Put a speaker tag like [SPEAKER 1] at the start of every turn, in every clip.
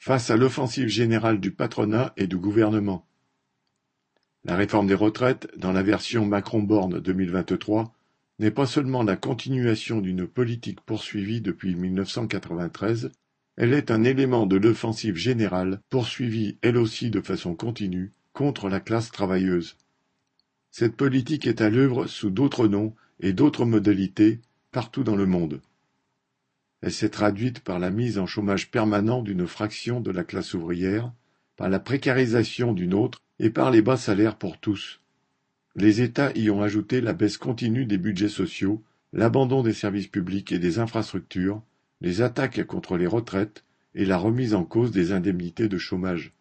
[SPEAKER 1] face à l'offensive générale du patronat et du gouvernement. La réforme des retraites, dans la version Macron-Borne 2023, n'est pas seulement la continuation d'une politique poursuivie depuis 1993, elle est un élément de l'offensive générale poursuivie elle aussi de façon continue contre la classe travailleuse. Cette politique est à l'œuvre sous d'autres noms et d'autres modalités partout dans le monde. Elle s'est traduite par la mise en chômage permanent d'une fraction de la classe ouvrière, par la précarisation d'une autre et par les bas salaires pour tous. Les États y ont ajouté la baisse continue des budgets sociaux, l'abandon des services publics et des infrastructures, les attaques contre les retraites et la remise en cause des indemnités de chômage.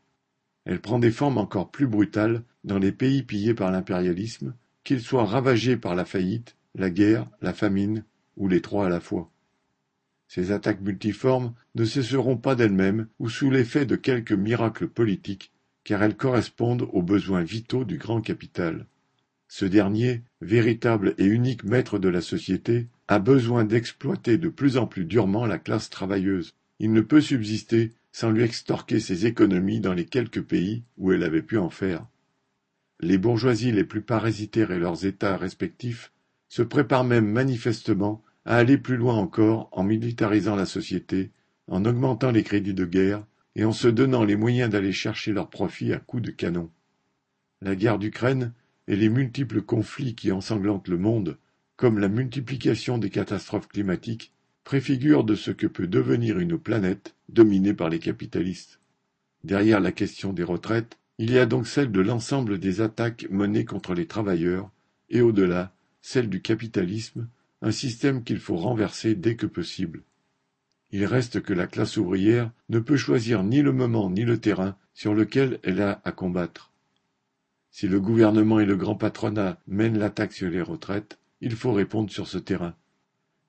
[SPEAKER 1] Elle prend des formes encore plus brutales dans les pays pillés par l'impérialisme, qu'ils soient ravagés par la faillite, la guerre, la famine ou les trois à la fois. Ces attaques multiformes ne cesseront pas d'elles-mêmes ou sous l'effet de quelques miracles politiques, car elles correspondent aux besoins vitaux du grand capital. Ce dernier, véritable et unique maître de la société, a besoin d'exploiter de plus en plus durement la classe travailleuse. Il ne peut subsister sans lui extorquer ses économies dans les quelques pays où elle avait pu en faire. Les bourgeoisies les plus parasitaires et leurs États respectifs se préparent même manifestement à aller plus loin encore en militarisant la société, en augmentant les crédits de guerre et en se donnant les moyens d'aller chercher leurs profits à coups de canon. La guerre d'Ukraine et les multiples conflits qui ensanglantent le monde, comme la multiplication des catastrophes climatiques, préfigurent de ce que peut devenir une planète dominée par les capitalistes. Derrière la question des retraites, il y a donc celle de l'ensemble des attaques menées contre les travailleurs, et au-delà, celle du capitalisme, un système qu'il faut renverser dès que possible. Il reste que la classe ouvrière ne peut choisir ni le moment ni le terrain sur lequel elle a à combattre. Si le gouvernement et le grand patronat mènent l'attaque sur les retraites, il faut répondre sur ce terrain.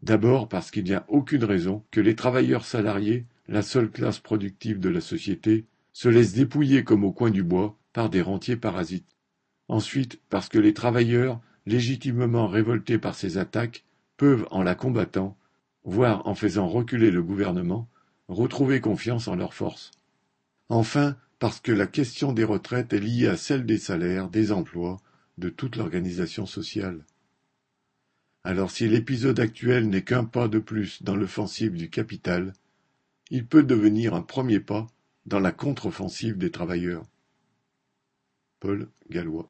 [SPEAKER 1] D'abord parce qu'il n'y a aucune raison que les travailleurs salariés, la seule classe productive de la société, se laissent dépouiller comme au coin du bois par des rentiers parasites. Ensuite parce que les travailleurs, légitimement révoltés par ces attaques, peuvent, en la combattant, voire en faisant reculer le gouvernement, retrouver confiance en leurs forces. Enfin parce que la question des retraites est liée à celle des salaires, des emplois, de toute l'organisation sociale. Alors si l'épisode actuel n'est qu'un pas de plus dans l'offensive du capital, il peut devenir un premier pas dans la contre-offensive des travailleurs. Paul Gallois